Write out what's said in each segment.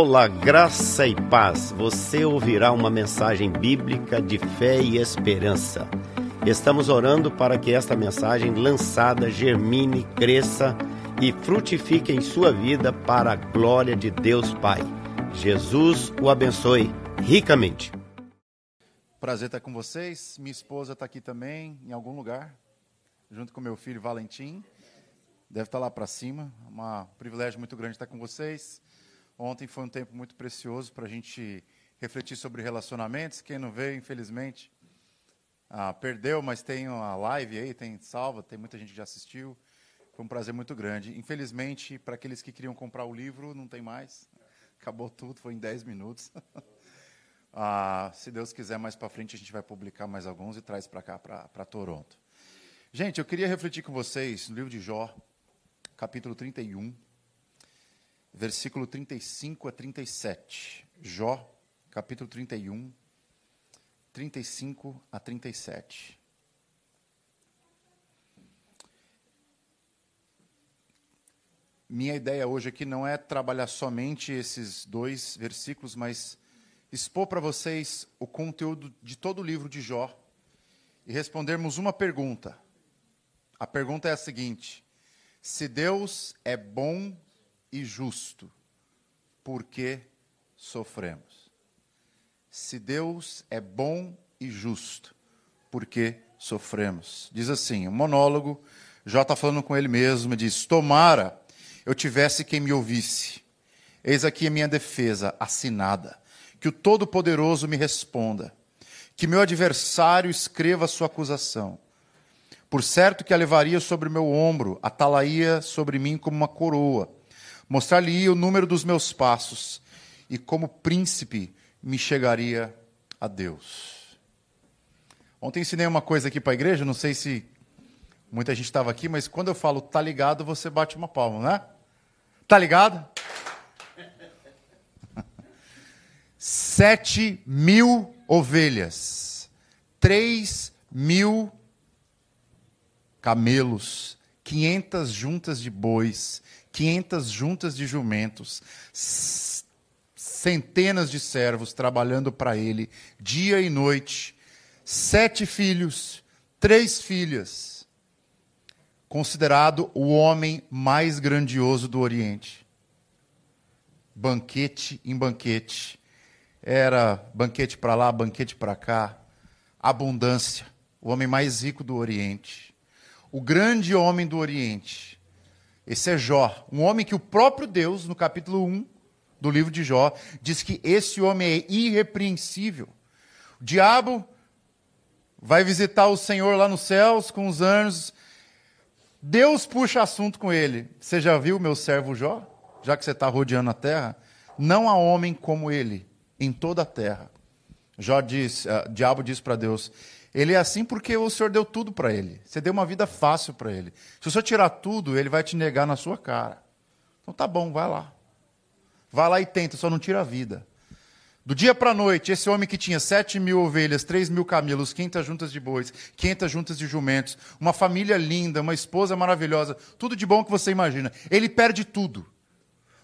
Olá, graça e paz. Você ouvirá uma mensagem bíblica de fé e esperança. Estamos orando para que esta mensagem lançada germine, cresça e frutifique em sua vida para a glória de Deus Pai. Jesus o abençoe ricamente. Prazer estar com vocês. Minha esposa está aqui também, em algum lugar, junto com meu filho Valentim. Deve estar lá para cima. É um privilégio muito grande estar com vocês. Ontem foi um tempo muito precioso para a gente refletir sobre relacionamentos. Quem não veio, infelizmente, ah, perdeu, mas tem a live aí, tem salva, tem muita gente que já assistiu. Foi um prazer muito grande. Infelizmente, para aqueles que queriam comprar o livro, não tem mais. Acabou tudo, foi em 10 minutos. ah, se Deus quiser, mais para frente a gente vai publicar mais alguns e traz para cá, para Toronto. Gente, eu queria refletir com vocês no livro de Jó, capítulo 31, versículo 35 a 37. Jó, capítulo 31, 35 a 37. Minha ideia hoje aqui não é trabalhar somente esses dois versículos, mas expor para vocês o conteúdo de todo o livro de Jó e respondermos uma pergunta. A pergunta é a seguinte: se Deus é bom e justo, por que sofremos? Se Deus é bom e justo, por que sofremos? Diz assim, um monólogo, Jó está falando com ele mesmo, diz: Tomara eu tivesse quem me ouvisse. Eis aqui a minha defesa, assinada. Que o Todo-Poderoso me responda. Que meu adversário escreva sua acusação. Por certo que a levaria sobre meu ombro, atalaia sobre mim como uma coroa, mostrar-lhe o número dos meus passos, e como príncipe me chegaria a Deus. Ontem ensinei uma coisa aqui para a igreja, não sei se muita gente estava aqui, mas quando eu falo tá ligado, você bate uma palma, né? Tá ligado? Sete mil ovelhas, três mil camelos, 500 juntas de bois, 500 juntas de jumentos, centenas de servos trabalhando para ele, dia e noite, sete filhos, três filhas, considerado o homem mais grandioso do Oriente. Banquete em banquete. Era banquete para lá, banquete para cá. Abundância. O homem mais rico do Oriente o grande homem do Oriente. Esse é Jó, um homem que o próprio Deus, no capítulo 1 do livro de Jó, diz que esse homem é irrepreensível. O diabo vai visitar o Senhor lá nos céus com os anjos. Deus puxa assunto com ele. Você já viu meu servo Jó? Já que você está rodeando a terra? Não há homem como ele em toda a terra. Jó diz, uh, diabo diz para Deus: ele é assim porque o Senhor deu tudo para ele. Você deu uma vida fácil para ele. Se o Senhor tirar tudo, ele vai te negar na sua cara. Então tá bom, vai lá. Vai lá e tenta, só não tira a vida. Do dia para a noite, esse homem que tinha sete mil ovelhas, três mil camelos, 500 juntas de bois, 500 juntas de jumentos, uma família linda, uma esposa maravilhosa, tudo de bom que você imagina. Ele perde tudo.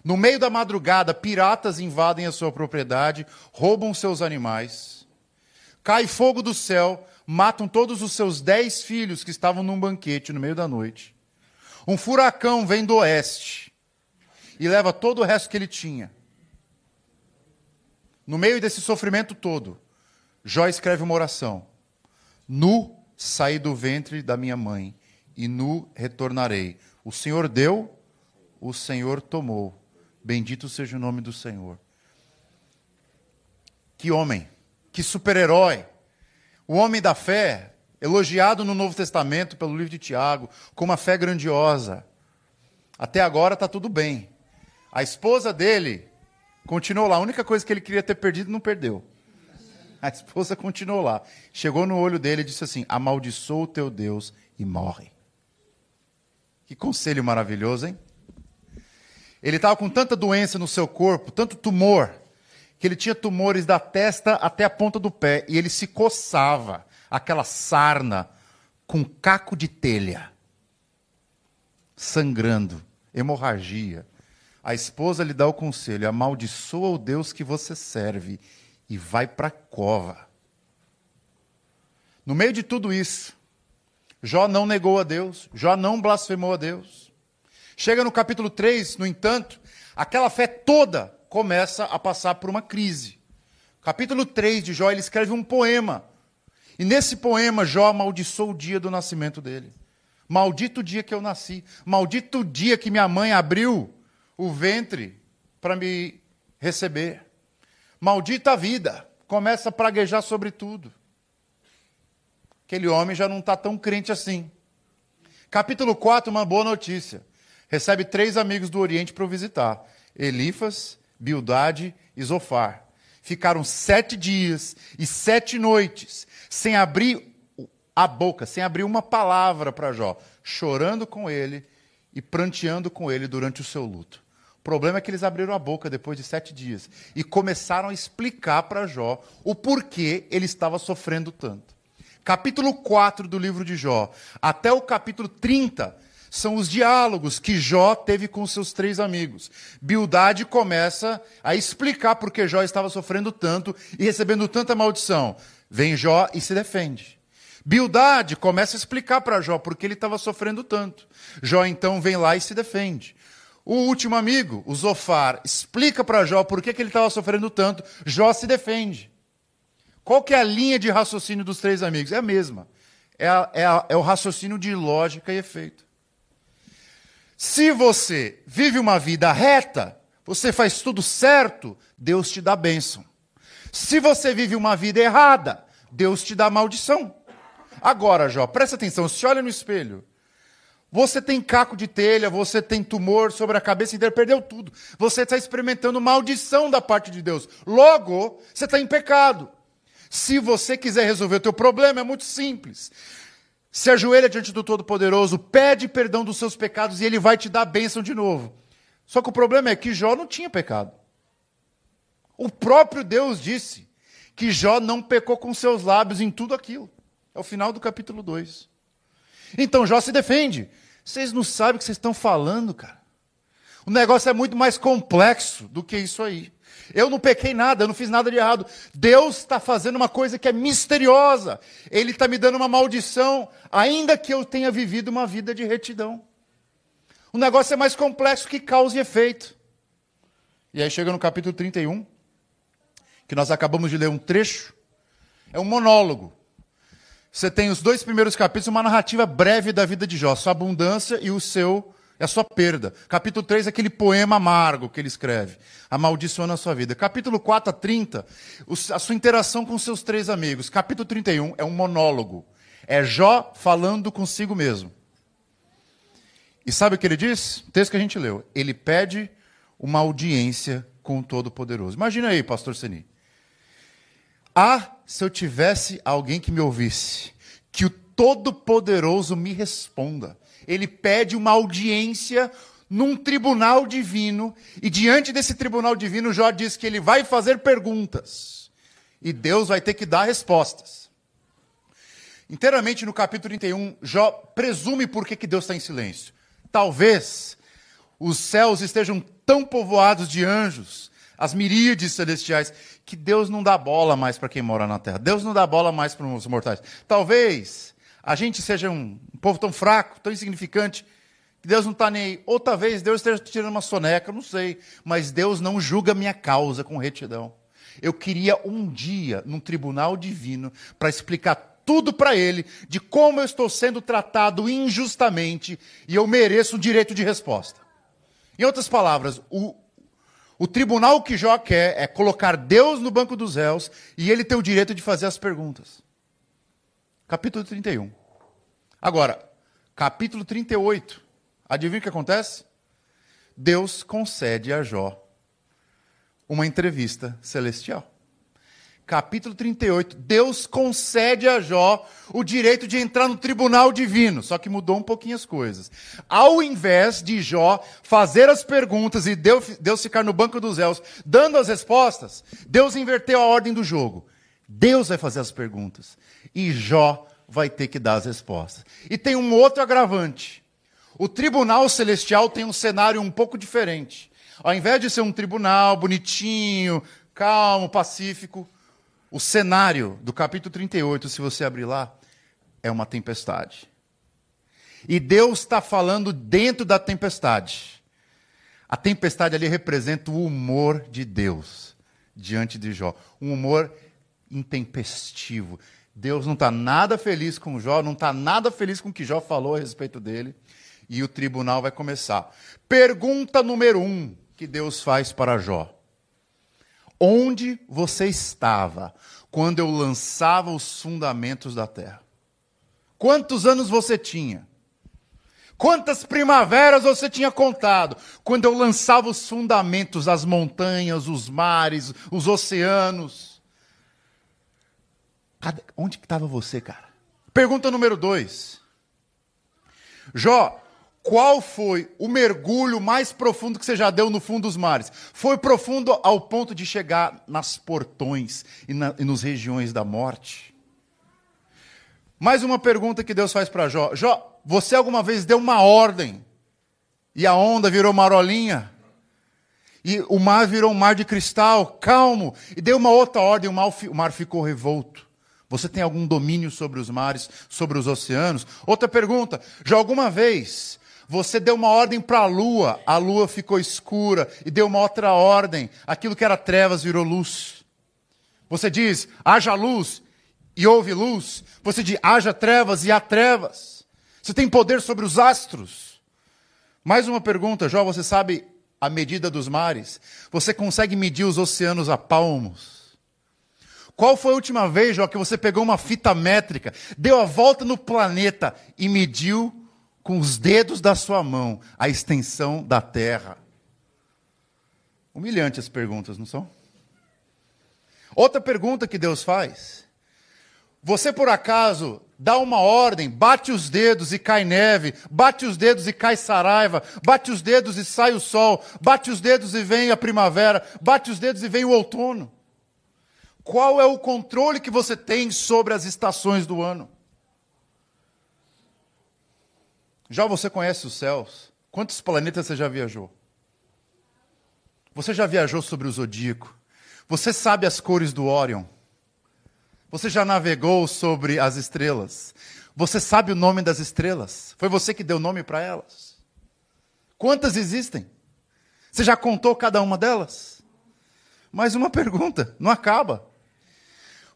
No meio da madrugada, piratas invadem a sua propriedade, roubam seus animais. Cai fogo do céu, matam todos os seus dez filhos que estavam num banquete no meio da noite. Um furacão vem do oeste e leva todo o resto que ele tinha. No meio desse sofrimento todo, Jó escreve uma oração: Nu saí do ventre da minha mãe, e nu retornarei. O Senhor deu, o Senhor tomou. Bendito seja o nome do Senhor. Que homem, que super-herói o homem da fé, elogiado no Novo Testamento pelo livro de Tiago, com uma fé grandiosa. Até agora está tudo bem. A esposa dele continuou lá. A única coisa que ele queria ter perdido, não perdeu. A esposa continuou lá. Chegou no olho dele e disse assim: Amaldiçoa o teu Deus e morre. Que conselho maravilhoso, hein? Ele estava com tanta doença no seu corpo, tanto tumor, que ele tinha tumores da testa até a ponta do pé e ele se coçava, aquela sarna com caco de telha, sangrando, hemorragia, a esposa lhe dá o conselho: amaldiçoa o Deus que você serve e vai para a cova. No meio de tudo isso, Jó não negou a Deus, Jó não blasfemou a Deus. Chega no capítulo 3, no entanto, aquela fé toda começa a passar por uma crise. Capítulo 3 de Jó, ele escreve um poema. E nesse poema, Jó amaldiçoou o dia do nascimento dele. Maldito o dia que eu nasci. Maldito o dia que minha mãe abriu o ventre para me receber. Maldita a vida. Começa a praguejar sobre tudo. Aquele homem já não está tão crente assim. Capítulo 4, uma boa notícia. Recebe três amigos do Oriente para o visitar: Elifas, Bildade e Zofar. Ficaram sete dias e sete noites sem abrir a boca, sem abrir uma palavra para Jó, chorando com ele e pranteando com ele durante o seu luto. O problema é que eles abriram a boca depois de sete dias e começaram a explicar para Jó o porquê ele estava sofrendo tanto. Capítulo 4 do livro de Jó, até o capítulo 30, são os diálogos que Jó teve com seus três amigos. Bildade começa a explicar por que Jó estava sofrendo tanto e recebendo tanta maldição. Vem Jó e se defende. Bildade começa a explicar para Jó por que ele estava sofrendo tanto. Jó então vem lá e se defende. O último amigo, o Zofar, explica para Jó por que, ele estava sofrendo tanto. Jó se defende. Qual que é a linha de raciocínio dos três amigos? É a mesma. É, a, é, a, é o raciocínio de lógica e efeito. Se você vive uma vida reta, você faz tudo certo, Deus te dá bênção. Se você vive uma vida errada, Deus te dá maldição. Agora, Jó, presta atenção, se olha no espelho. Você tem caco de telha, você tem tumor sobre a cabeça inteira, perdeu tudo. Você está experimentando maldição da parte de Deus. Logo, você está em pecado. Se você quiser resolver o teu problema, é muito simples. Se ajoelha diante do Todo-Poderoso, pede perdão dos seus pecados e ele vai te dar a bênção de novo. Só que o problema é que Jó não tinha pecado. O próprio Deus disse que Jó não pecou com seus lábios em tudo aquilo. É o final do capítulo 2. Então Jó se defende. Vocês não sabem o que vocês estão falando, cara. O negócio é muito mais complexo do que isso aí. Eu não pequei nada, eu não fiz nada de errado. Deus está fazendo uma coisa que é misteriosa. Ele está me dando uma maldição, ainda que eu tenha vivido uma vida de retidão. O negócio é mais complexo que causa e efeito. E aí chega no capítulo 31, que nós acabamos de ler um trecho. É um monólogo. Você tem os dois primeiros capítulos, uma narrativa breve da vida de Jó, sua abundância e o seu é a sua perda. Capítulo 3 é aquele poema amargo que ele escreve, amaldiçoando a sua vida. Capítulo 4 a 30, a sua interação com seus três amigos. Capítulo 31 é um monólogo. É Jó falando consigo mesmo. E sabe o que ele diz? O texto que a gente leu. Ele pede uma audiência com o Todo-Poderoso. Imagina aí, pastor Seni. Ah, se eu tivesse alguém que me ouvisse, que o Todo-Poderoso me responda. Ele pede uma audiência num tribunal divino, e diante desse tribunal divino, Jó diz que ele vai fazer perguntas, e Deus vai ter que dar respostas. Inteiramente no capítulo 31, Jó presume por que, que Deus está em silêncio. Talvez os céus estejam tão povoados de anjos, as miríades celestiais, que Deus não dá bola mais para quem mora na terra. Deus não dá bola mais para os mortais. Talvez a gente seja um, um povo tão fraco, tão insignificante, que Deus não está nem aí. Ou talvez Deus esteja tirando uma soneca, não sei. Mas Deus não julga minha causa com retidão. Eu queria um dia, num tribunal divino, para explicar tudo para ele de como eu estou sendo tratado injustamente e eu mereço o direito de resposta. Em outras palavras, o, o tribunal que Jó quer é colocar Deus no banco dos réus e ele ter o direito de fazer as perguntas. Capítulo 31. Agora, capítulo 38. Adivinha o que acontece? Deus concede a Jó uma entrevista celestial capítulo 38, Deus concede a Jó o direito de entrar no tribunal divino, só que mudou um pouquinho as coisas. Ao invés de Jó fazer as perguntas e Deus, ficar no banco dos réus dando as respostas, Deus inverteu a ordem do jogo. Deus vai fazer as perguntas e Jó vai ter que dar as respostas. E tem um outro agravante. O tribunal celestial tem um cenário um pouco diferente. Ao invés de ser um tribunal bonitinho, calmo, pacífico, o cenário do capítulo 38, se você abrir lá, é uma tempestade. E Deus está falando dentro da tempestade. A tempestade ali representa o humor de Deus diante de Jó. Um humor intempestivo. Deus não está nada feliz com Jó, não está nada feliz com o que Jó falou a respeito dele. E o tribunal vai começar. Pergunta número um que Deus faz para Jó: Onde você estava quando eu lançava os fundamentos da terra? Quantos anos você tinha? Quantas primaveras você tinha contado quando eu lançava os fundamentos, as montanhas, os mares, os oceanos? Onde estava você, cara? Pergunta número dois. Jó, qual foi o mergulho mais profundo que você já deu no fundo dos mares? Foi profundo ao ponto de chegar nas portões e, na, e nos regiões da morte? Mais uma pergunta que Deus faz para Jó. Jó, você alguma vez deu uma ordem e a onda virou marolinha? E o mar virou um mar de cristal, calmo, e deu uma outra ordem, o mar ficou revolto. Você tem algum domínio sobre os mares, sobre os oceanos? Outra pergunta: já alguma vez você deu uma ordem para a lua, a lua ficou escura, e deu uma outra ordem, aquilo que era trevas virou luz? Você diz, haja luz, e houve luz. Você diz, haja trevas, e há trevas. Você tem poder sobre os astros. Mais uma pergunta, Jó, você sabe a medida dos mares? Você consegue medir os oceanos a palmos? Qual foi a última vez, Jó, que você pegou uma fita métrica, deu a volta no planeta e mediu com os dedos da sua mão a extensão da Terra? Humilhante as perguntas, não são? Outra pergunta que Deus faz. Você por acaso dá uma ordem, bate os dedos e cai neve, bate os dedos e cai saraiva, bate os dedos e sai o sol, bate os dedos e vem a primavera, bate os dedos e vem o outono. Qual é o controle que você tem sobre as estações do ano? Já você conhece os céus? Quantos planetas você já viajou? Você já viajou sobre o zodíaco? Você sabe as cores do Órion? Você já navegou sobre as estrelas? Você sabe o nome das estrelas? Foi você que deu nome para elas? Quantas existem? Você já contou cada uma delas? Mais uma pergunta, não acaba.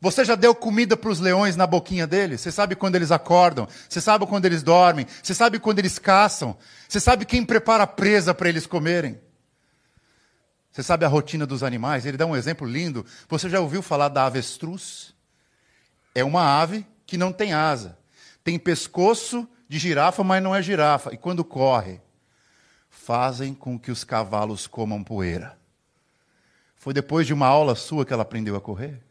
Você já deu comida para os leões na boquinha deles? Você sabe quando eles acordam? Você sabe quando eles dormem? Você sabe quando eles caçam? Você sabe quem prepara a presa para eles comerem? Você sabe a rotina dos animais? Ele dá um exemplo lindo. Você já ouviu falar da avestruz? É uma ave que não tem asa. Tem pescoço de girafa, mas não é girafa. E quando corre, fazem com que os cavalos comam poeira. Foi depois de uma aula sua que ela aprendeu a correr?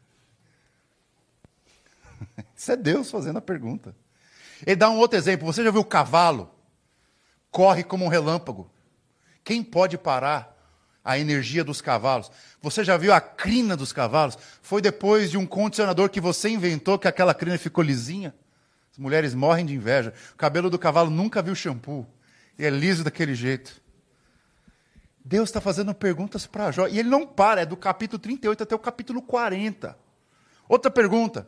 Isso é Deus fazendo a pergunta. Ele dá um outro exemplo. Você já viu o cavalo? Corre como um relâmpago. Quem pode parar a energia dos cavalos. Você já viu a crina dos cavalos? Foi depois de um condicionador que você inventou que aquela crina ficou lisinha? As mulheres morrem de inveja. O cabelo do cavalo nunca viu shampoo. E é liso daquele jeito. Deus está fazendo perguntas para Jó. E ele não para, é do capítulo 38 até o capítulo 40. Outra pergunta.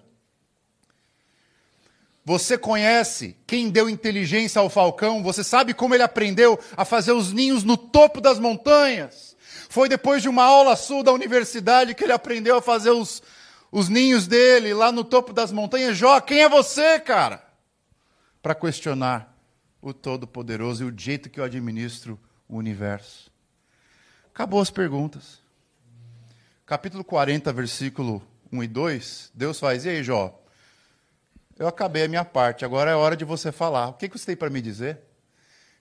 Você conhece quem deu inteligência ao falcão? Você sabe como ele aprendeu a fazer os ninhos no topo das montanhas? Foi depois de uma aula sul da universidade que ele aprendeu a fazer os, os ninhos dele lá no topo das montanhas. Jó, quem é você, cara? Para questionar o Todo-Poderoso e o jeito que eu administro o universo. Acabou as perguntas. Capítulo 40, versículo 1 e 2, Deus faz, e aí, Jó? Eu acabei a minha parte, agora é hora de você falar. O que você tem para me dizer?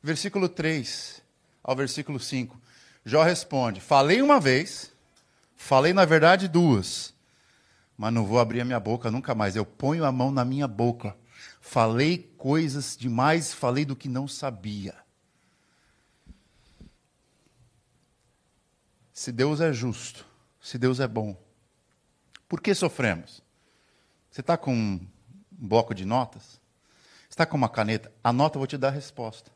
Versículo 3 ao versículo 5. Jó responde: Falei uma vez, falei na verdade duas, mas não vou abrir a minha boca nunca mais. Eu ponho a mão na minha boca. Falei coisas demais, falei do que não sabia. Se Deus é justo, se Deus é bom, por que sofremos? Você está com um bloco de notas? Está com uma caneta? Anota, eu vou te dar a resposta.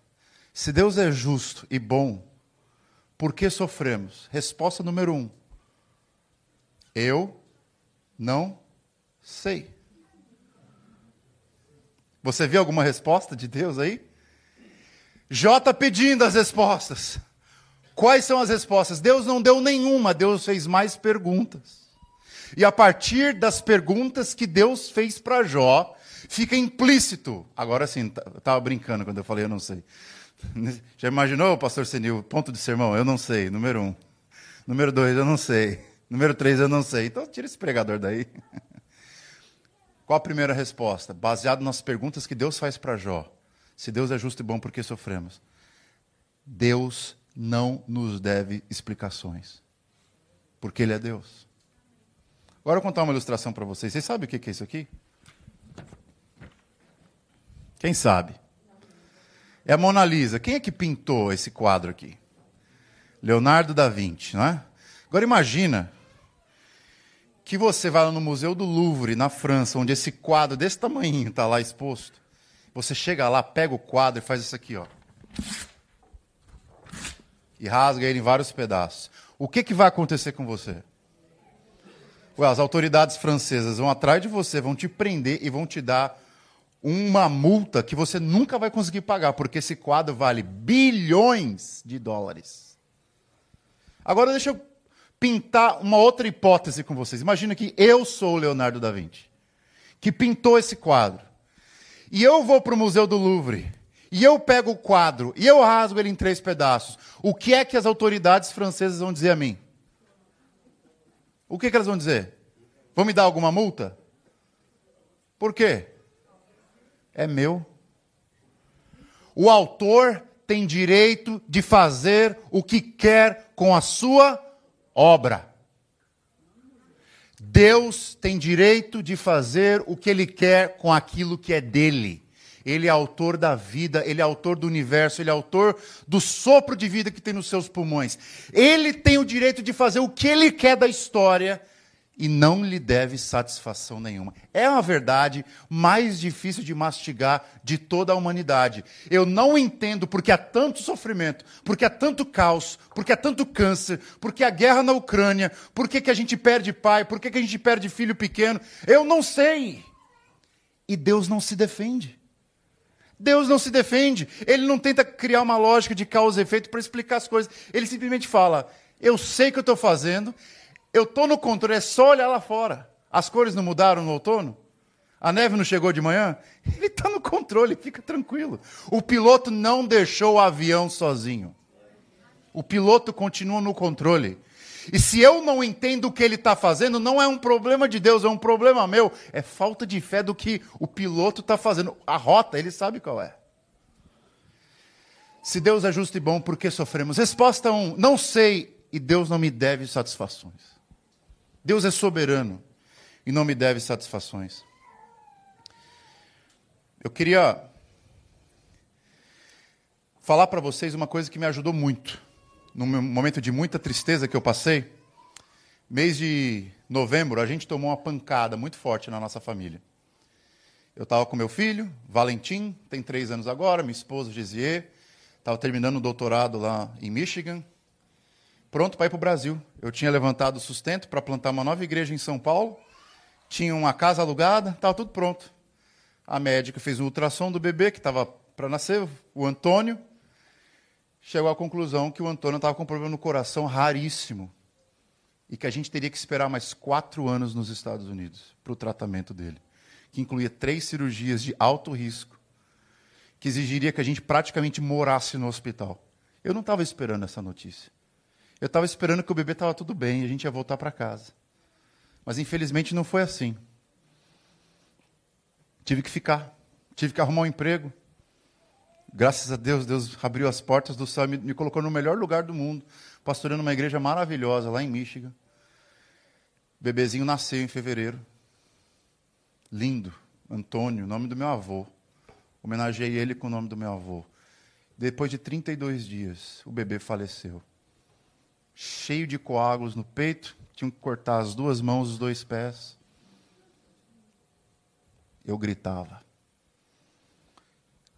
Se Deus é justo e bom, por que sofremos? Resposta número um: Eu não sei. Você viu alguma resposta de Deus aí? J pedindo as respostas. Quais são as respostas? Deus não deu nenhuma, Deus fez mais perguntas. E a partir das perguntas que Deus fez para Jó, fica implícito. Agora sim, estava brincando quando eu falei, eu não sei. Já imaginou, pastor Senil, ponto de sermão? Eu não sei, número um. Número dois, eu não sei. Número três, eu não sei. Então tira esse pregador daí. Qual a primeira resposta? Baseado nas perguntas que Deus faz para Jó. Se Deus é justo e bom, por que sofremos? Deus não nos deve explicações. Porque Ele é Deus. Agora eu vou contar uma ilustração para vocês. Vocês sabem o que é isso aqui? Quem sabe? É a Mona Lisa. Quem é que pintou esse quadro aqui? Leonardo da Vinci, não é? Agora imagina que você vai lá no Museu do Louvre, na França, onde esse quadro desse tamanho está lá exposto. Você chega lá, pega o quadro e faz isso aqui, ó. E rasga ele em vários pedaços. O que, que vai acontecer com você? Ué, as autoridades francesas vão atrás de você, vão te prender e vão te dar uma multa que você nunca vai conseguir pagar, porque esse quadro vale bilhões de dólares. Agora deixa eu pintar uma outra hipótese com vocês. Imagina que eu sou o Leonardo da Vinci, que pintou esse quadro. E eu vou para o Museu do Louvre, e eu pego o quadro, e eu rasgo ele em três pedaços. O que é que as autoridades francesas vão dizer a mim? O que, que elas vão dizer? Vão me dar alguma multa? Por quê? É meu. O autor tem direito de fazer o que quer com a sua obra. Deus tem direito de fazer o que ele quer com aquilo que é dele. Ele é autor da vida, ele é autor do universo, ele é autor do sopro de vida que tem nos seus pulmões. Ele tem o direito de fazer o que ele quer da história e não lhe deve satisfação nenhuma. É uma verdade mais difícil de mastigar de toda a humanidade. Eu não entendo porque há tanto sofrimento, porque há tanto caos, porque há tanto câncer, porque há guerra na Ucrânia, porque que a gente perde pai, porque que a gente perde filho pequeno. Eu não sei. E Deus não se defende. Deus não se defende. Ele não tenta criar uma lógica de causa e efeito para explicar as coisas. Ele simplesmente fala: Eu sei o que eu estou fazendo, eu estou no controle, é só olhar lá fora. As cores não mudaram no outono? A neve não chegou de manhã? Ele está no controle, fica tranquilo. O piloto não deixou o avião sozinho. O piloto continua no controle. E se eu não entendo o que ele está fazendo, não é um problema de Deus, é um problema meu. É falta de fé do que o piloto está fazendo. A rota, ele sabe qual é. Se Deus é justo e bom, por que sofremos? Resposta 1: um, Não sei e Deus não me deve satisfações. Deus é soberano e não me deve satisfações. Eu queria falar para vocês uma coisa que me ajudou muito, num momento de muita tristeza que eu passei. Mês de novembro, a gente tomou uma pancada muito forte na nossa família. Eu estava com meu filho, Valentim, tem três anos agora, minha esposa, Gisier, estava terminando o doutorado lá em Michigan, pronto para ir para o Brasil. Eu tinha levantado o sustento para plantar uma nova igreja em São Paulo, tinha uma casa alugada, estava tudo pronto. A médica fez o ultrassom do bebê que estava para nascer, o Antônio, chegou à conclusão que o Antônio estava com um problema no coração raríssimo e que a gente teria que esperar mais quatro anos nos Estados Unidos para o tratamento dele, que incluía três cirurgias de alto risco, que exigiria que a gente praticamente morasse no hospital. Eu não estava esperando essa notícia. Eu estava esperando que o bebê estava tudo bem e a gente ia voltar para casa. Mas infelizmente não foi assim. Tive que ficar, tive que arrumar um emprego. Graças a Deus, Deus abriu as portas do céu e me, colocou no melhor lugar do mundo, pastorando uma igreja maravilhosa lá em Michigan. O bebezinho nasceu em fevereiro. Lindo, Antônio, nome do meu avô. Homenageei ele com o nome do meu avô. Depois de 32 dias, o bebê faleceu cheio de coágulos no peito, tinham que cortar as duas mãos, os dois pés. Eu gritava.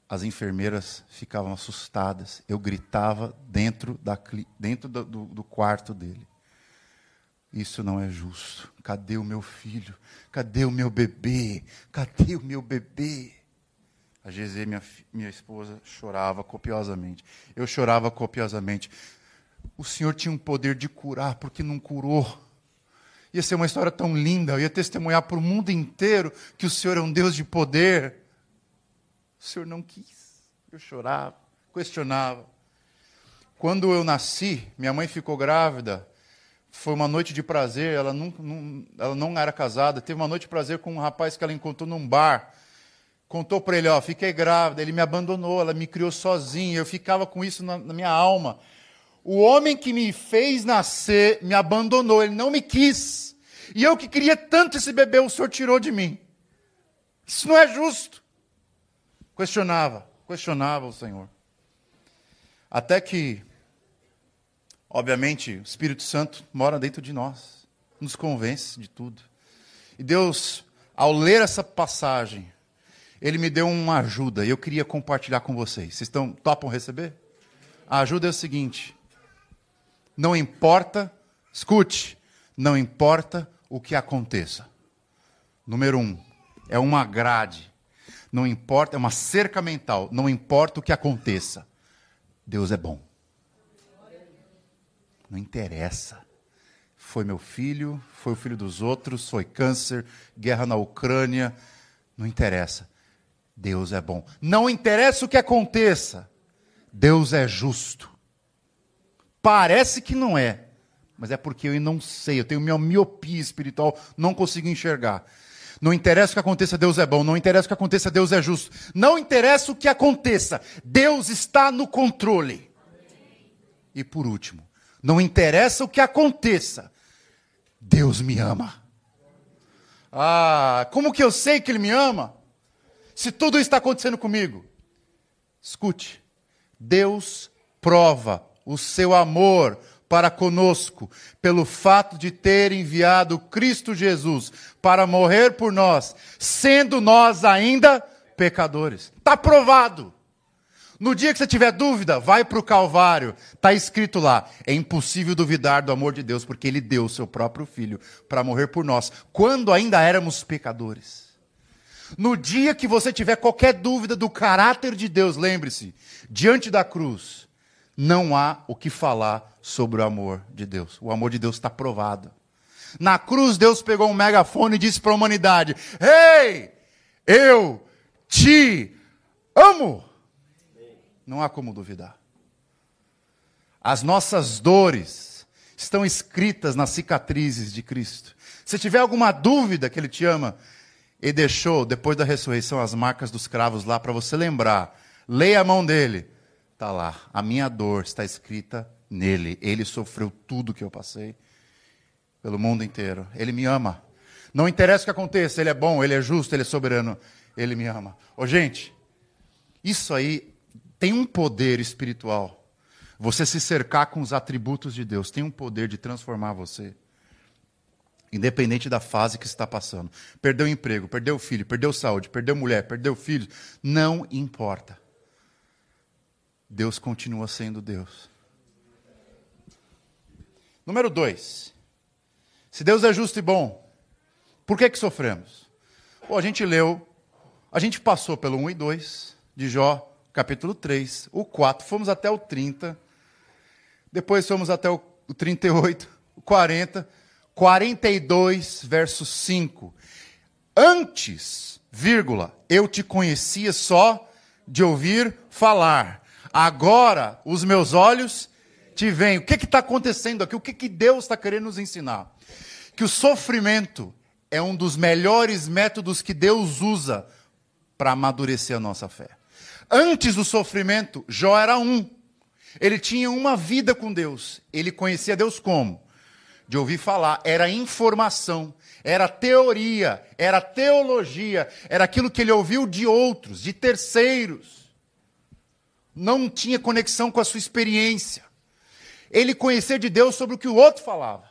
As enfermeiras ficavam assustadas. Eu gritava dentro, da, dentro do, do, quarto dele. Isso não é justo. Cadê o meu filho? Cadê o meu bebê? Cadê o meu bebê? A Gezê, minha, minha esposa, chorava copiosamente. Eu chorava copiosamente. O Senhor tinha um poder de curar, porque não curou. Ia ser uma história tão linda, eu ia testemunhar para o mundo inteiro que o Senhor é um Deus de poder. O Senhor não quis. Eu chorava, questionava. Quando eu nasci, minha mãe ficou grávida. Foi uma noite de prazer. Ela não, não, ela não era casada. Teve uma noite de prazer com um rapaz que ela encontrou num bar. Contou para ele: Ó, fiquei grávida. Ele me abandonou. Ela me criou sozinha. Eu ficava com isso na, na minha alma. O homem que me fez nascer me abandonou. Ele não me quis. E eu que queria tanto esse bebê, o Senhor tirou de mim. Isso não é justo. Questionava, questionava o Senhor. Até que, obviamente, o Espírito Santo mora dentro de nós, nos convence de tudo. E Deus, ao ler essa passagem, ele me deu uma ajuda e eu queria compartilhar com vocês. Vocês estão, topam receber? A ajuda é o seguinte: não importa, escute, não importa o que aconteça. Número um, é uma grade não importa, é uma cerca mental, não importa o que aconteça, Deus é bom. Não interessa. Foi meu filho, foi o filho dos outros, foi câncer, guerra na Ucrânia, não interessa. Deus é bom. Não interessa o que aconteça, Deus é justo. Parece que não é, mas é porque eu não sei, eu tenho minha miopia espiritual, não consigo enxergar. Não interessa o que aconteça, Deus é bom. Não interessa o que aconteça, Deus é justo. Não interessa o que aconteça, Deus está no controle. E por último, não interessa o que aconteça, Deus me ama. Ah, como que eu sei que Ele me ama? Se tudo está acontecendo comigo. Escute, Deus prova o seu amor para conosco, pelo fato de ter enviado Cristo Jesus para morrer por nós, sendo nós ainda pecadores. Está provado. No dia que você tiver dúvida, vai para o Calvário. Está escrito lá: é impossível duvidar do amor de Deus, porque Ele deu o seu próprio Filho para morrer por nós, quando ainda éramos pecadores. No dia que você tiver qualquer dúvida do caráter de Deus, lembre-se: diante da cruz, não há o que falar sobre o amor de Deus. O amor de Deus está provado. Na cruz, Deus pegou um megafone e disse para a humanidade: Ei, eu te amo. Não há como duvidar. As nossas dores estão escritas nas cicatrizes de Cristo. Se tiver alguma dúvida que Ele te ama, Ele deixou, depois da ressurreição, as marcas dos cravos lá para você lembrar. Leia a mão dele. Está lá. A minha dor está escrita nele. Ele sofreu tudo que eu passei pelo mundo inteiro. Ele me ama. Não interessa o que aconteça, ele é bom, ele é justo, ele é soberano. Ele me ama. Ô, gente, isso aí tem um poder espiritual. Você se cercar com os atributos de Deus tem um poder de transformar você. Independente da fase que está passando. Perdeu o emprego, perdeu o filho, perdeu saúde, perdeu mulher, perdeu filho. Não importa. Deus continua sendo Deus. Número dois. Se Deus é justo e bom, por que que sofremos? Bom, a gente leu, a gente passou pelo 1 e 2 de Jó, capítulo 3, o 4, fomos até o 30, depois fomos até o 38, o 40, 42, verso 5. Antes, vírgula, eu te conhecia só de ouvir falar Agora os meus olhos te veem. O que está acontecendo aqui? O que, que Deus está querendo nos ensinar? Que o sofrimento é um dos melhores métodos que Deus usa para amadurecer a nossa fé. Antes do sofrimento, Jó era um. Ele tinha uma vida com Deus. Ele conhecia Deus como? De ouvir falar. Era informação, era teoria, era teologia, era aquilo que ele ouviu de outros, de terceiros não tinha conexão com a sua experiência. Ele conhecia de Deus sobre o que o outro falava.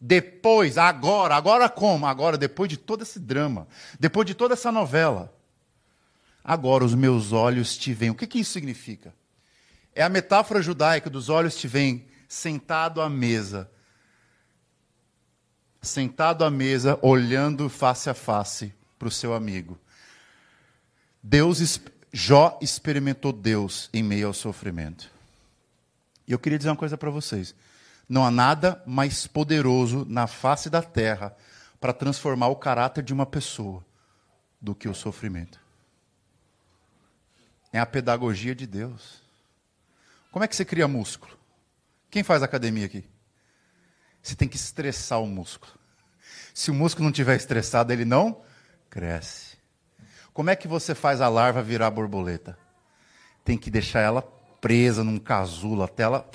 Depois, agora, agora como? Agora, depois de todo esse drama, depois de toda essa novela, Agora os meus olhos te veem. O que, que isso significa? É a metáfora judaica dos olhos te veem sentado à mesa. Sentado à mesa, olhando face a face para o seu amigo. Deus, Jó experimentou Deus em meio ao sofrimento. E eu queria dizer uma coisa para vocês. Não há nada mais poderoso na face da terra para transformar o caráter de uma pessoa do que o sofrimento. É a pedagogia de Deus. Como é que você cria músculo? Quem faz academia aqui? Você tem que estressar o músculo. Se o músculo não estiver estressado, ele não cresce. Como é que você faz a larva virar borboleta? Tem que deixar ela presa num casulo até ela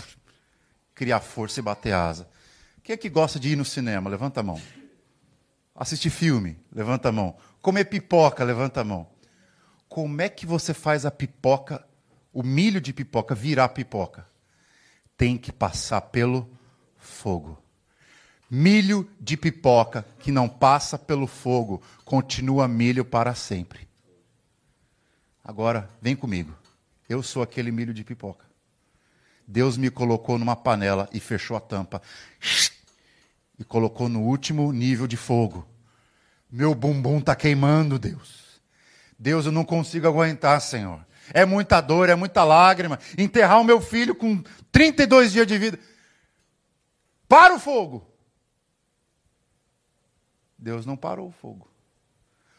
criar força e bater asa. Quem é que gosta de ir no cinema? Levanta a mão. Assistir filme? Levanta a mão. Comer pipoca? Levanta a mão. Como é que você faz a pipoca, o milho de pipoca, virar pipoca? Tem que passar pelo fogo. Milho de pipoca que não passa pelo fogo continua milho para sempre. Agora, vem comigo. Eu sou aquele milho de pipoca. Deus me colocou numa panela e fechou a tampa. E colocou no último nível de fogo. Meu bumbum está queimando, Deus. Deus, eu não consigo aguentar, Senhor. É muita dor, é muita lágrima. Enterrar o meu filho com 32 dias de vida. Para o fogo. Deus não parou o fogo.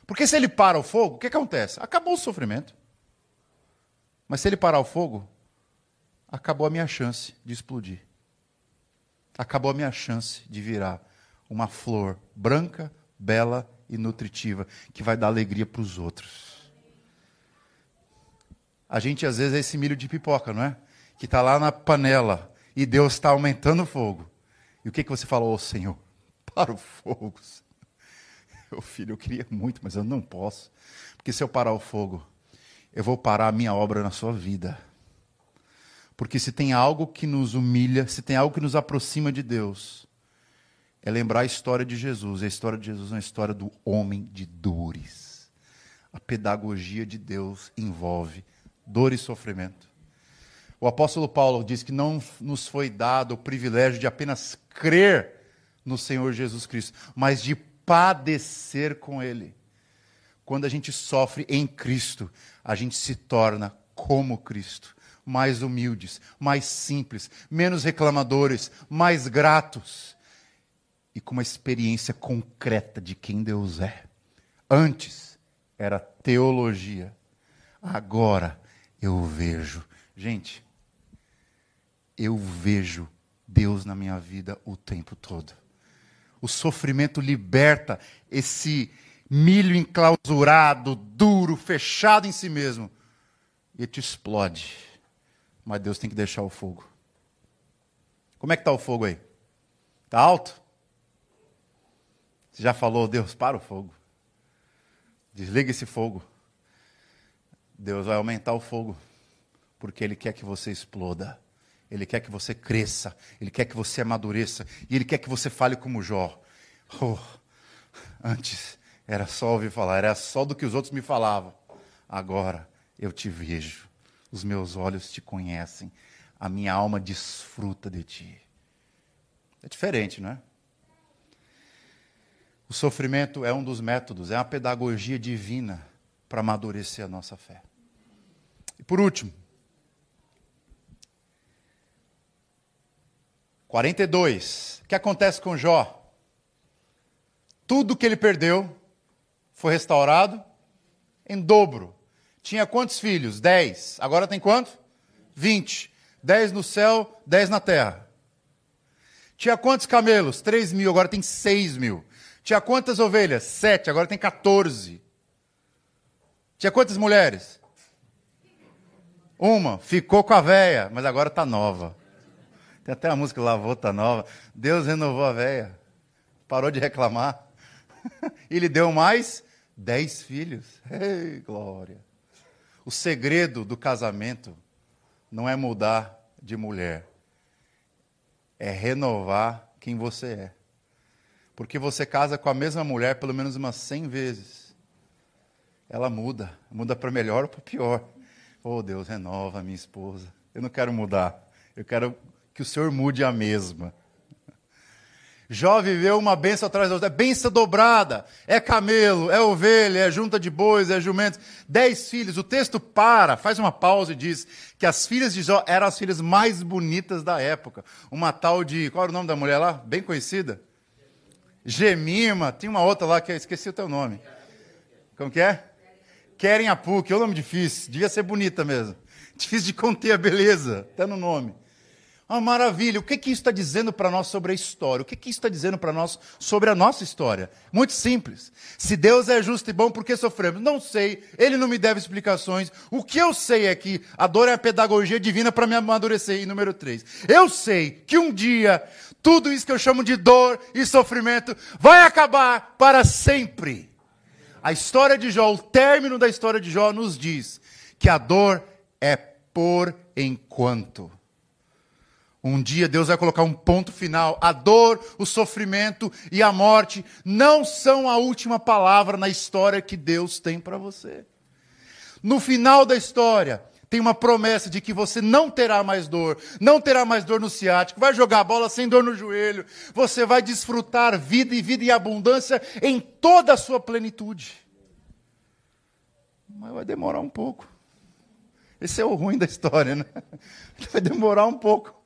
Porque se ele para o fogo, o que acontece? Acabou o sofrimento. Mas se ele parar o fogo, acabou a minha chance de explodir. Acabou a minha chance de virar uma flor branca, bela e nutritiva, que vai dar alegria para os outros. A gente às vezes é esse milho de pipoca, não é? Que está lá na panela e Deus está aumentando o fogo. E o que, que você falou, oh, Senhor? Para o fogo. Meu filho, eu queria muito, mas eu não posso. Porque se eu parar o fogo, eu vou parar a minha obra na sua vida. Porque se tem algo que nos humilha, se tem algo que nos aproxima de Deus, é lembrar a história de Jesus. E a história de Jesus é uma história do homem de dores. A pedagogia de Deus envolve dor e sofrimento. O apóstolo Paulo diz que não nos foi dado o privilégio de apenas crer no Senhor Jesus Cristo, mas de padecer com Ele. Quando a gente sofre em Cristo, a gente se torna como Cristo mais humildes, mais simples, menos reclamadores, mais gratos e com uma experiência concreta de quem Deus é. Antes era teologia, agora eu vejo. Gente, eu vejo Deus na minha vida o tempo todo. O sofrimento liberta esse milho enclausurado, duro, fechado em si mesmo, e te explode mas Deus tem que deixar o fogo. Como é que está o fogo aí? Está alto? Você já falou, Deus, para o fogo. Desliga esse fogo. Deus vai aumentar o fogo, porque Ele quer que você exploda. Ele quer que você cresça, Ele quer que você amadureça, e Ele quer que você fale como Jó. Oh, antes era só ouvir falar, era só do que os outros me falavam. Agora eu te vejo os meus olhos te conhecem, a minha alma desfruta de ti. É diferente, não é? O sofrimento é um dos métodos, é uma pedagogia divina para amadurecer a nossa fé. E por último, 42. O que acontece com Jó? Tudo que ele perdeu foi restaurado em dobro. Tinha quantos filhos? Dez. Agora tem quanto? Vinte. Dez no céu, dez na terra. Tinha quantos camelos? Três mil, agora tem seis mil. Tinha quantas ovelhas? Sete, agora tem 14. Tinha quantas mulheres? Uma. Ficou com a véia, mas agora está nova. Tem até a música Lavou, está nova. Deus renovou a véia. Parou de reclamar. e lhe deu mais dez filhos. Ei, glória. O segredo do casamento não é mudar de mulher, é renovar quem você é. Porque você casa com a mesma mulher pelo menos umas 100 vezes. ela muda, muda para melhor ou para pior. Oh Deus, renova a minha esposa. Eu não quero mudar, eu quero que o Senhor mude a mesma. Jó viveu uma benção atrás da outra. É benção dobrada. É camelo, é ovelha, é junta de bois, é jumentos. Dez filhos. O texto para, faz uma pausa e diz que as filhas de Jó eram as filhas mais bonitas da época. Uma tal de. Qual era o nome da mulher lá? Bem conhecida? Gemima. Tinha uma outra lá que eu esqueci o teu nome. Como que é? Querem a PUC. É um nome difícil. Devia ser bonita mesmo. Difícil de conter a beleza. Até no nome. Uma maravilha. O que, que isso está dizendo para nós sobre a história? O que, que isso está dizendo para nós sobre a nossa história? Muito simples. Se Deus é justo e bom, por que sofremos? Não sei. Ele não me deve explicações. O que eu sei é que a dor é a pedagogia divina para me amadurecer. E número três. Eu sei que um dia tudo isso que eu chamo de dor e sofrimento vai acabar para sempre. A história de Jó, o término da história de Jó nos diz que a dor é por enquanto. Um dia Deus vai colocar um ponto final. A dor, o sofrimento e a morte não são a última palavra na história que Deus tem para você. No final da história, tem uma promessa de que você não terá mais dor, não terá mais dor no ciático, vai jogar bola sem dor no joelho, você vai desfrutar vida e vida e abundância em toda a sua plenitude. Mas vai demorar um pouco. Esse é o ruim da história, né? Vai demorar um pouco.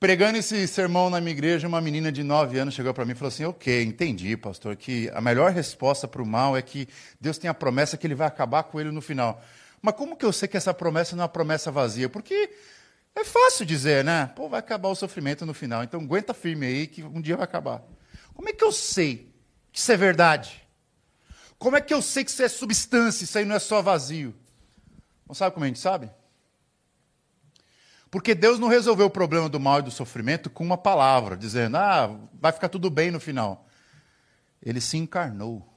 Pregando esse sermão na minha igreja, uma menina de 9 anos chegou para mim e falou assim: Ok, entendi, pastor, que a melhor resposta para o mal é que Deus tem a promessa que ele vai acabar com ele no final. Mas como que eu sei que essa promessa não é uma promessa vazia? Porque é fácil dizer, né? Pô, vai acabar o sofrimento no final, então aguenta firme aí que um dia vai acabar. Como é que eu sei que isso é verdade? Como é que eu sei que isso é substância, isso aí não é só vazio? Não sabe como a gente sabe? Porque Deus não resolveu o problema do mal e do sofrimento com uma palavra, dizendo, ah, vai ficar tudo bem no final. Ele se encarnou.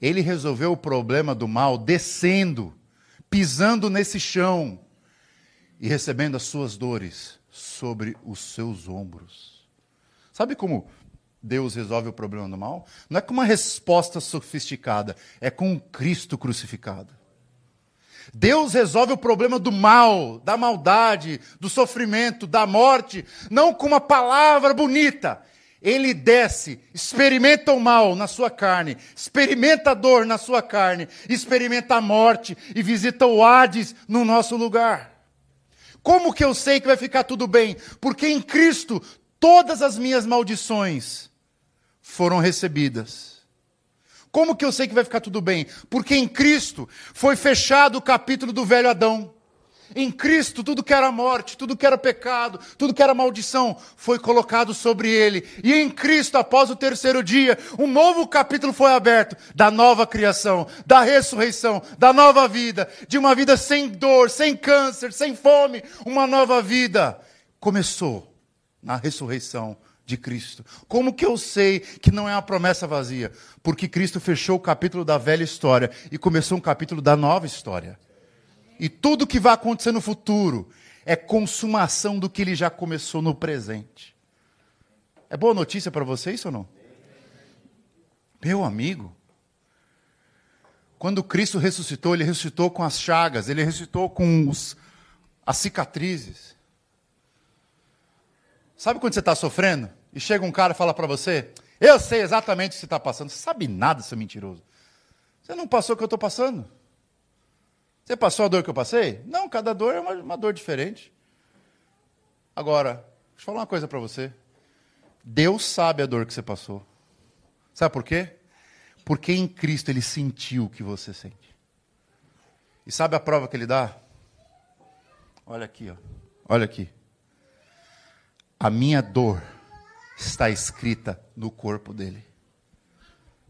Ele resolveu o problema do mal descendo, pisando nesse chão e recebendo as suas dores sobre os seus ombros. Sabe como Deus resolve o problema do mal? Não é com uma resposta sofisticada, é com Cristo crucificado. Deus resolve o problema do mal, da maldade, do sofrimento, da morte, não com uma palavra bonita. Ele desce, experimenta o mal na sua carne, experimenta a dor na sua carne, experimenta a morte e visita o Hades no nosso lugar. Como que eu sei que vai ficar tudo bem? Porque em Cristo todas as minhas maldições foram recebidas. Como que eu sei que vai ficar tudo bem? Porque em Cristo foi fechado o capítulo do velho Adão. Em Cristo, tudo que era morte, tudo que era pecado, tudo que era maldição, foi colocado sobre ele. E em Cristo, após o terceiro dia, um novo capítulo foi aberto da nova criação, da ressurreição, da nova vida, de uma vida sem dor, sem câncer, sem fome, uma nova vida. Começou na ressurreição de Cristo. Como que eu sei que não é uma promessa vazia? Porque Cristo fechou o capítulo da velha história e começou um capítulo da nova história. E tudo que vai acontecer no futuro é consumação do que ele já começou no presente. É boa notícia para você isso ou não? Meu amigo, quando Cristo ressuscitou, ele ressuscitou com as chagas, ele ressuscitou com os, as cicatrizes. Sabe quando você está sofrendo? E chega um cara e fala para você: Eu sei exatamente o que você está passando. Você sabe nada, seu mentiroso. Você não passou o que eu estou passando? Você passou a dor que eu passei? Não, cada dor é uma, uma dor diferente. Agora, deixa eu falar uma coisa para você. Deus sabe a dor que você passou. Sabe por quê? Porque em Cristo ele sentiu o que você sente. E sabe a prova que ele dá? Olha aqui, ó. Olha aqui. A minha dor está escrita no corpo dele.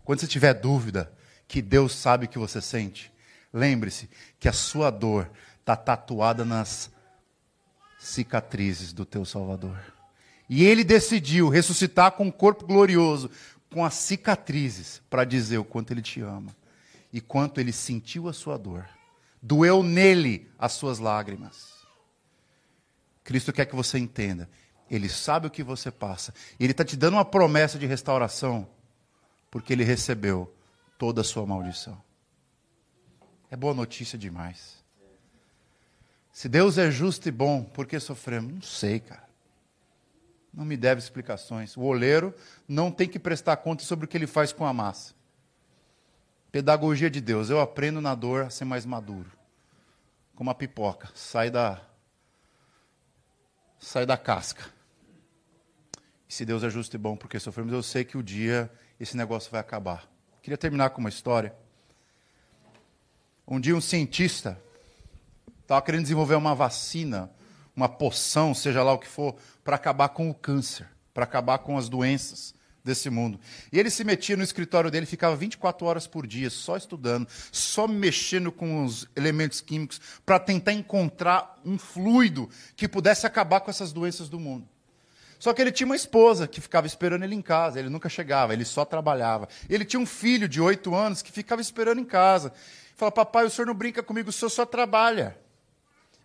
Quando você tiver dúvida que Deus sabe o que você sente, lembre-se que a sua dor está tatuada nas cicatrizes do teu Salvador. E ele decidiu ressuscitar com um corpo glorioso, com as cicatrizes, para dizer o quanto ele te ama e quanto ele sentiu a sua dor. Doeu nele as suas lágrimas. Cristo quer que você entenda ele sabe o que você passa. Ele está te dando uma promessa de restauração, porque ele recebeu toda a sua maldição. É boa notícia demais. Se Deus é justo e bom, por que sofremos? Não sei, cara. Não me deve explicações. O oleiro não tem que prestar conta sobre o que ele faz com a massa. Pedagogia de Deus. Eu aprendo na dor a ser mais maduro. Como a pipoca. Sai da. Sai da casca. E se Deus é justo e bom porque sofremos, eu sei que o dia esse negócio vai acabar. Queria terminar com uma história. Um dia um cientista estava querendo desenvolver uma vacina, uma poção, seja lá o que for, para acabar com o câncer, para acabar com as doenças desse mundo. E ele se metia no escritório dele, ficava 24 horas por dia só estudando, só mexendo com os elementos químicos para tentar encontrar um fluido que pudesse acabar com essas doenças do mundo. Só que ele tinha uma esposa que ficava esperando ele em casa, ele nunca chegava, ele só trabalhava. Ele tinha um filho de oito anos que ficava esperando em casa. Fala, papai, o senhor não brinca comigo, o senhor só trabalha.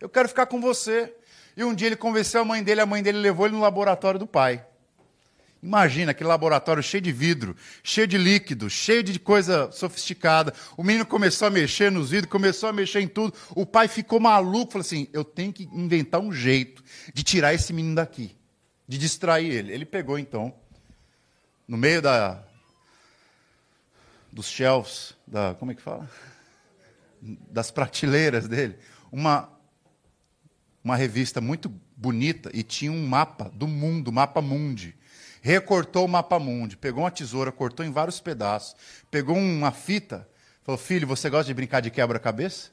Eu quero ficar com você. E um dia ele convenceu a mãe dele, a mãe dele levou ele no laboratório do pai. Imagina aquele laboratório cheio de vidro, cheio de líquido, cheio de coisa sofisticada. O menino começou a mexer nos vidros, começou a mexer em tudo. O pai ficou maluco, falou assim: eu tenho que inventar um jeito de tirar esse menino daqui, de distrair ele. Ele pegou então, no meio da dos shelves, da como é que fala? das prateleiras dele, uma, uma revista muito bonita e tinha um mapa do mundo, mapa mundi. Recortou o mapa mundi, pegou uma tesoura, cortou em vários pedaços, pegou uma fita, falou: Filho, você gosta de brincar de quebra-cabeça?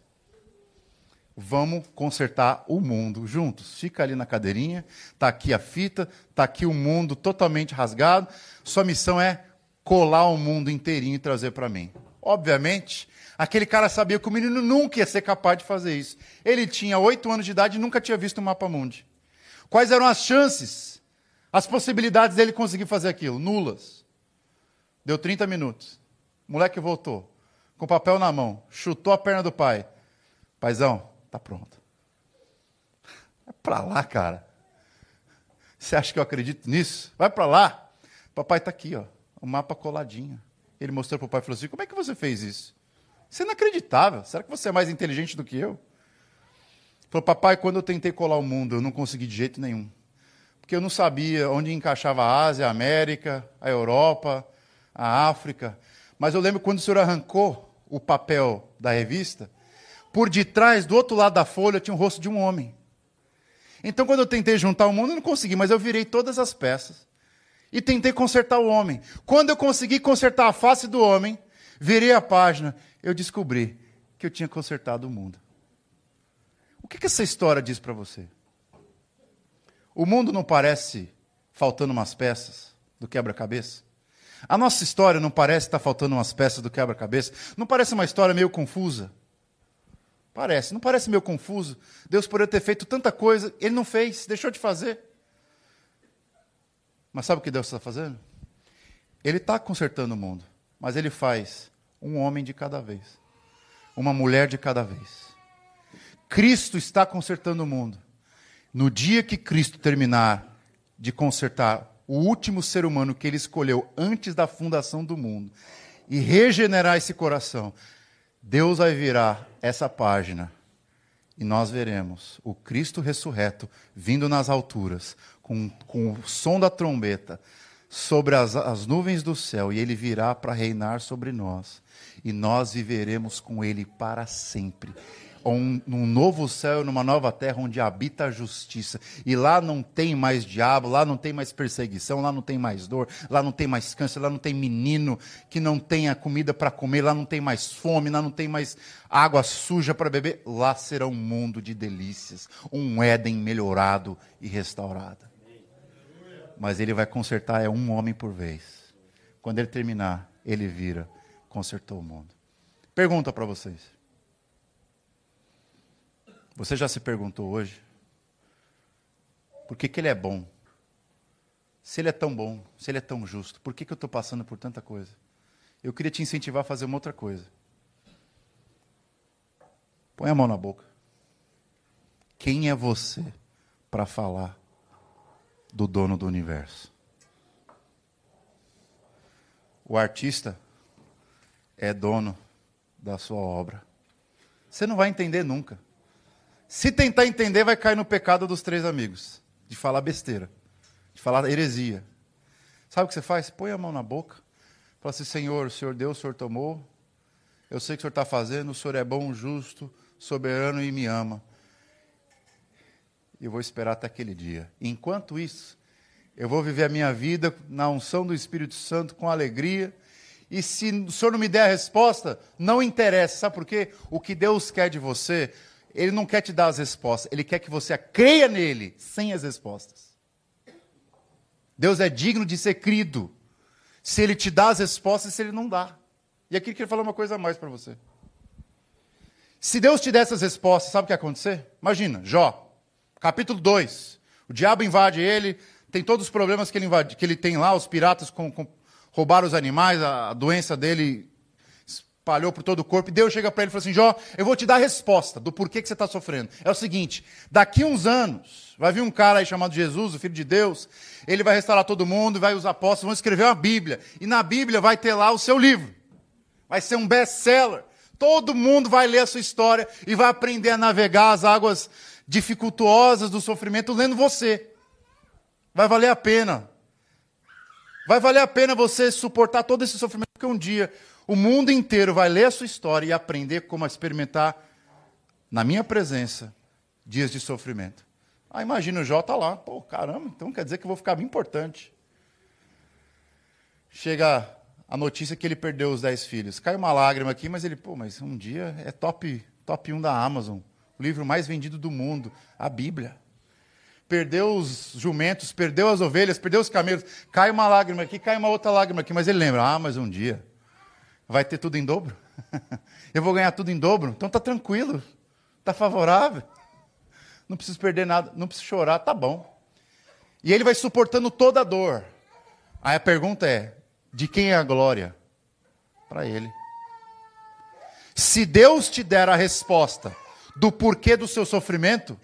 Vamos consertar o mundo juntos. Fica ali na cadeirinha, está aqui a fita, está aqui o mundo totalmente rasgado. Sua missão é colar o mundo inteirinho e trazer para mim. Obviamente, Aquele cara sabia que o menino nunca ia ser capaz de fazer isso. Ele tinha oito anos de idade e nunca tinha visto o mapa mundi. Quais eram as chances, as possibilidades dele conseguir fazer aquilo? Nulas. Deu 30 minutos. O moleque voltou, com papel na mão, chutou a perna do pai. Paizão, tá pronto. Vai para lá, cara. Você acha que eu acredito nisso? Vai para lá. Papai está aqui, ó, o mapa coladinho. Ele mostrou para o pai e falou assim: Como é que você fez isso? Isso é inacreditável. Será que você é mais inteligente do que eu? Falou, papai, quando eu tentei colar o mundo, eu não consegui de jeito nenhum. Porque eu não sabia onde encaixava a Ásia, a América, a Europa, a África. Mas eu lembro quando o senhor arrancou o papel da revista, por detrás, do outro lado da folha, tinha o rosto de um homem. Então, quando eu tentei juntar o mundo, eu não consegui, mas eu virei todas as peças e tentei consertar o homem. Quando eu consegui consertar a face do homem, virei a página eu descobri que eu tinha consertado o mundo. O que, que essa história diz para você? O mundo não parece faltando umas peças do quebra-cabeça? A nossa história não parece estar faltando umas peças do quebra-cabeça? Não parece uma história meio confusa? Parece, não parece meio confuso? Deus poderia ter feito tanta coisa, ele não fez, deixou de fazer. Mas sabe o que Deus está fazendo? Ele está consertando o mundo, mas ele faz um homem de cada vez, uma mulher de cada vez. Cristo está consertando o mundo. No dia que Cristo terminar de consertar o último ser humano que ele escolheu antes da fundação do mundo e regenerar esse coração, Deus vai virar essa página e nós veremos o Cristo ressurreto vindo nas alturas, com, com o som da trombeta, sobre as, as nuvens do céu, e ele virá para reinar sobre nós e nós viveremos com Ele para sempre. Um, num novo céu, numa nova terra onde habita a justiça. E lá não tem mais diabo, lá não tem mais perseguição, lá não tem mais dor, lá não tem mais câncer, lá não tem menino que não tenha comida para comer, lá não tem mais fome, lá não tem mais água suja para beber. Lá será um mundo de delícias, um Éden melhorado e restaurado. Mas ele vai consertar é um homem por vez. Quando ele terminar, ele vira consertou o mundo. Pergunta para vocês. Você já se perguntou hoje? Por que, que ele é bom? Se ele é tão bom, se ele é tão justo, por que, que eu estou passando por tanta coisa? Eu queria te incentivar a fazer uma outra coisa. Põe a mão na boca. Quem é você para falar do dono do universo? O artista é dono da sua obra. Você não vai entender nunca. Se tentar entender, vai cair no pecado dos três amigos, de falar besteira, de falar heresia. Sabe o que você faz? Põe a mão na boca, fala assim: Senhor, o Senhor deu, o Senhor tomou, eu sei o que o Senhor está fazendo, o Senhor é bom, justo, soberano e me ama. Eu vou esperar até aquele dia. Enquanto isso, eu vou viver a minha vida na unção do Espírito Santo com alegria. E se o Senhor não me der a resposta, não interessa. Sabe por quê? O que Deus quer de você, Ele não quer te dar as respostas, Ele quer que você creia nele sem as respostas. Deus é digno de ser crido. Se Ele te dá as respostas, se Ele não dá. E aqui eu queria falar uma coisa a mais para você. Se Deus te desse as respostas, sabe o que ia acontecer? Imagina, Jó, capítulo 2. O diabo invade ele, tem todos os problemas que ele, invade, que ele tem lá, os piratas com, com, roubaram os animais, a, a doença dele espalhou por todo o corpo. E Deus chega para ele e fala assim: Jó, eu vou te dar a resposta do porquê que você está sofrendo. É o seguinte: daqui uns anos, vai vir um cara aí chamado Jesus, o Filho de Deus, ele vai restaurar todo mundo, vai os apóstolos vão escrever uma Bíblia. E na Bíblia vai ter lá o seu livro vai ser um best-seller. Todo mundo vai ler a sua história e vai aprender a navegar as águas dificultuosas do sofrimento lendo você. Vai valer a pena. Vai valer a pena você suportar todo esse sofrimento, porque um dia o mundo inteiro vai ler a sua história e aprender como experimentar, na minha presença, dias de sofrimento. Ah, imagina o Jó tá lá. Pô, caramba, então quer dizer que eu vou ficar bem importante. Chega a notícia que ele perdeu os dez filhos. Cai uma lágrima aqui, mas ele, pô, mas um dia é top, top 1 da Amazon, o livro mais vendido do mundo, a Bíblia. Perdeu os jumentos, perdeu as ovelhas, perdeu os camelos. Cai uma lágrima aqui, cai uma outra lágrima aqui, mas ele lembra, ah, mas um dia vai ter tudo em dobro. Eu vou ganhar tudo em dobro, então tá tranquilo, tá favorável. Não preciso perder nada, não preciso chorar, tá bom. E ele vai suportando toda a dor. Aí a pergunta é: de quem é a glória? Para Ele. Se Deus te der a resposta do porquê do seu sofrimento,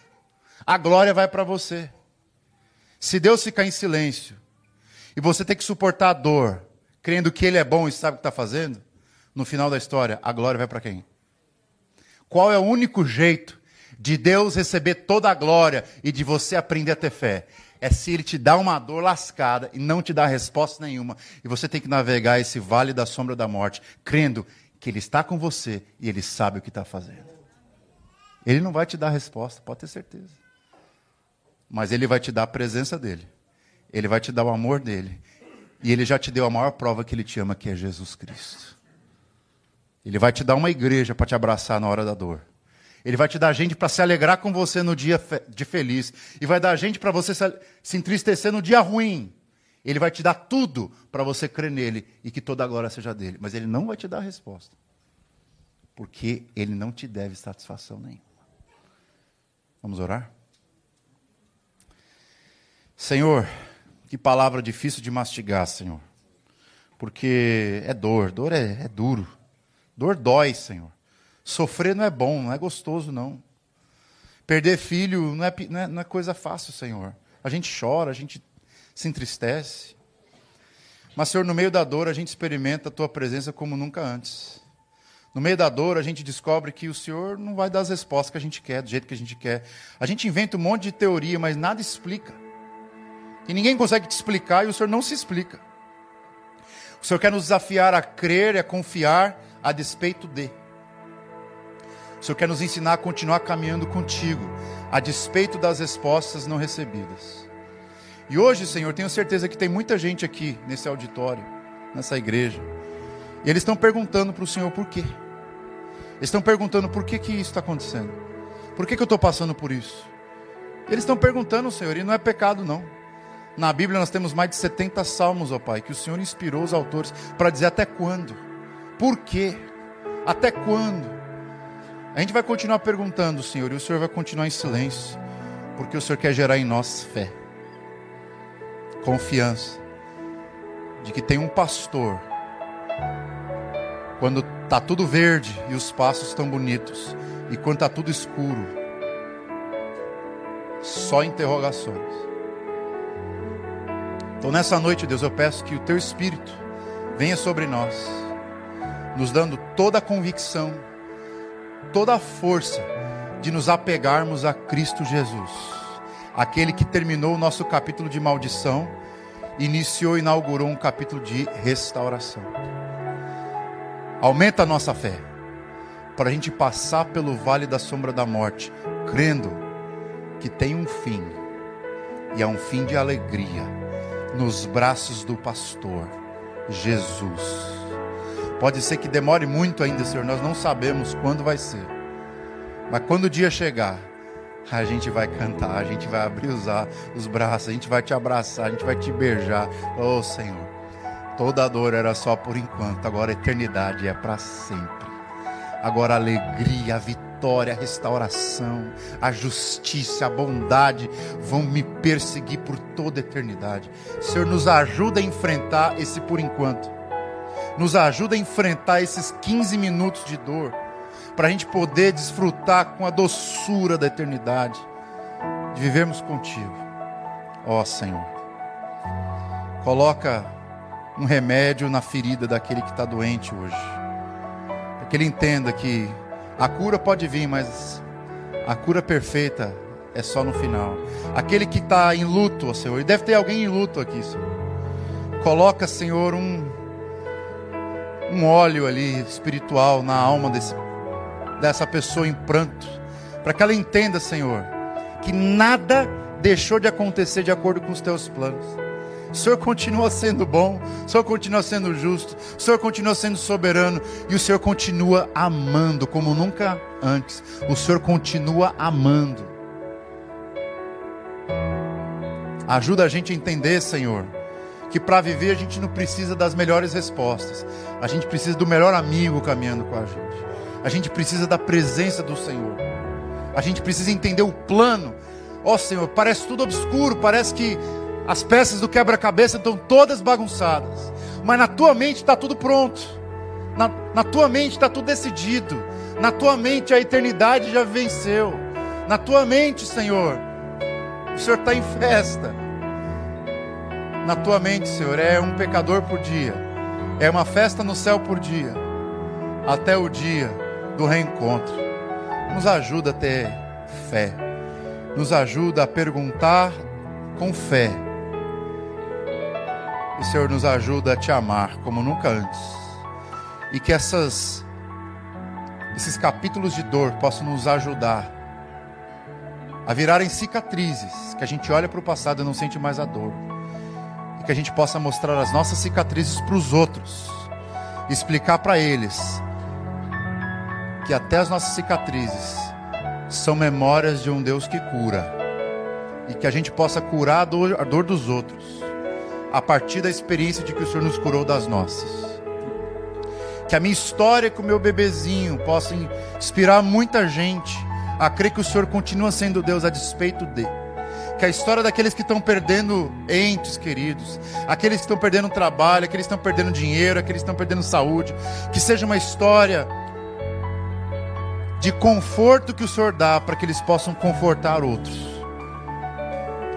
a glória vai para você. Se Deus ficar em silêncio e você ter que suportar a dor, crendo que Ele é bom e sabe o que está fazendo, no final da história, a glória vai para quem? Qual é o único jeito de Deus receber toda a glória e de você aprender a ter fé? é se ele te dá uma dor lascada e não te dá resposta nenhuma, e você tem que navegar esse vale da sombra da morte, crendo que ele está com você e ele sabe o que está fazendo. Ele não vai te dar resposta, pode ter certeza. Mas ele vai te dar a presença dele. Ele vai te dar o amor dele. E ele já te deu a maior prova que ele te ama, que é Jesus Cristo. Ele vai te dar uma igreja para te abraçar na hora da dor. Ele vai te dar gente para se alegrar com você no dia de feliz. E vai dar gente para você se entristecer no dia ruim. Ele vai te dar tudo para você crer nele e que toda a glória seja dele. Mas ele não vai te dar a resposta. Porque ele não te deve satisfação nenhuma. Vamos orar? Senhor, que palavra difícil de mastigar, Senhor. Porque é dor, dor é, é duro. Dor dói, Senhor. Sofrer não é bom, não é gostoso, não. Perder filho não é, não é, não é coisa fácil, Senhor. A gente chora, a gente se entristece. Mas, Senhor, no meio da dor, a gente experimenta a Tua presença como nunca antes. No meio da dor, a gente descobre que o Senhor não vai dar as respostas que a gente quer, do jeito que a gente quer. A gente inventa um monte de teoria, mas nada explica. E ninguém consegue te explicar e o Senhor não se explica. O Senhor quer nos desafiar a crer e a confiar a despeito de. O Senhor quer nos ensinar a continuar caminhando contigo, a despeito das respostas não recebidas. E hoje, Senhor, tenho certeza que tem muita gente aqui nesse auditório, nessa igreja, e eles estão perguntando para o Senhor por quê. Eles estão perguntando por que, que isso está acontecendo. Por que, que eu estou passando por isso? Eles estão perguntando, Senhor, e não é pecado, não. Na Bíblia nós temos mais de 70 salmos, ó Pai, que o Senhor inspirou os autores para dizer até quando, por quê, até quando. A gente vai continuar perguntando, Senhor, e o Senhor vai continuar em silêncio, porque o Senhor quer gerar em nós fé, confiança, de que tem um pastor, quando está tudo verde e os passos estão bonitos, e quando está tudo escuro, só interrogações. Então nessa noite, Deus, eu peço que o Teu Espírito venha sobre nós nos dando toda a convicção, toda a força de nos apegarmos a Cristo Jesus, aquele que terminou o nosso capítulo de maldição, iniciou e inaugurou um capítulo de restauração. Aumenta a nossa fé, para a gente passar pelo vale da sombra da morte, crendo que tem um fim, e é um fim de alegria, nos braços do pastor, Jesus. Pode ser que demore muito ainda, Senhor, nós não sabemos quando vai ser. Mas quando o dia chegar, a gente vai cantar, a gente vai abrir os, os braços, a gente vai te abraçar, a gente vai te beijar. Oh, Senhor, toda a dor era só por enquanto, agora a eternidade é para sempre. Agora a alegria, a vitória, a restauração, a justiça, a bondade vão me perseguir por toda a eternidade. Senhor, nos ajuda a enfrentar esse por enquanto nos ajuda a enfrentar esses 15 minutos de dor, para a gente poder desfrutar com a doçura da eternidade, de vivermos contigo, ó Senhor. Coloca um remédio na ferida daquele que está doente hoje, para que ele entenda que a cura pode vir, mas a cura perfeita é só no final. Aquele que está em luto, Senhor, e deve ter alguém em luto aqui, Senhor. Coloca, Senhor, um um óleo ali espiritual na alma desse, dessa pessoa em pranto, para que ela entenda, Senhor, que nada deixou de acontecer de acordo com os teus planos. O Senhor continua sendo bom, o Senhor continua sendo justo, o Senhor continua sendo soberano e o Senhor continua amando como nunca antes. O Senhor continua amando. Ajuda a gente a entender, Senhor, que para viver a gente não precisa das melhores respostas, a gente precisa do melhor amigo caminhando com a gente, a gente precisa da presença do Senhor, a gente precisa entender o plano. Ó oh, Senhor, parece tudo obscuro, parece que as peças do quebra-cabeça estão todas bagunçadas, mas na tua mente está tudo pronto, na, na tua mente está tudo decidido, na tua mente a eternidade já venceu, na tua mente, Senhor, o Senhor está em festa. Na tua mente, Senhor, é um pecador por dia, é uma festa no céu por dia, até o dia do reencontro. Nos ajuda a ter fé, nos ajuda a perguntar com fé. E, Senhor, nos ajuda a te amar como nunca antes. E que essas, esses capítulos de dor possam nos ajudar a virarem cicatrizes, que a gente olha para o passado e não sente mais a dor. Que a gente possa mostrar as nossas cicatrizes para os outros, explicar para eles que até as nossas cicatrizes são memórias de um Deus que cura. E que a gente possa curar a dor, a dor dos outros a partir da experiência de que o Senhor nos curou das nossas. Que a minha história com o meu bebezinho possa inspirar muita gente a crer que o Senhor continua sendo Deus a despeito dele que a história daqueles que estão perdendo entes queridos, aqueles que estão perdendo trabalho, aqueles que estão perdendo dinheiro, aqueles que estão perdendo saúde, que seja uma história de conforto que o Senhor dá para que eles possam confortar outros.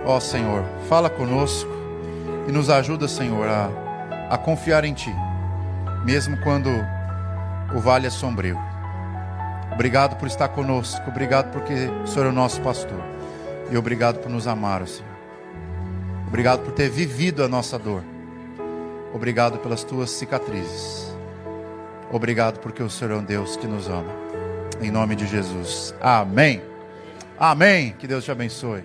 Ó Senhor, fala conosco e nos ajuda, Senhor, a, a confiar em Ti, mesmo quando o vale é sombrio. Obrigado por estar conosco, obrigado porque o Senhor é o nosso pastor. E obrigado por nos amar, Senhor. Obrigado por ter vivido a nossa dor. Obrigado pelas tuas cicatrizes. Obrigado porque o Senhor é um Deus que nos ama. Em nome de Jesus. Amém. Amém. Que Deus te abençoe.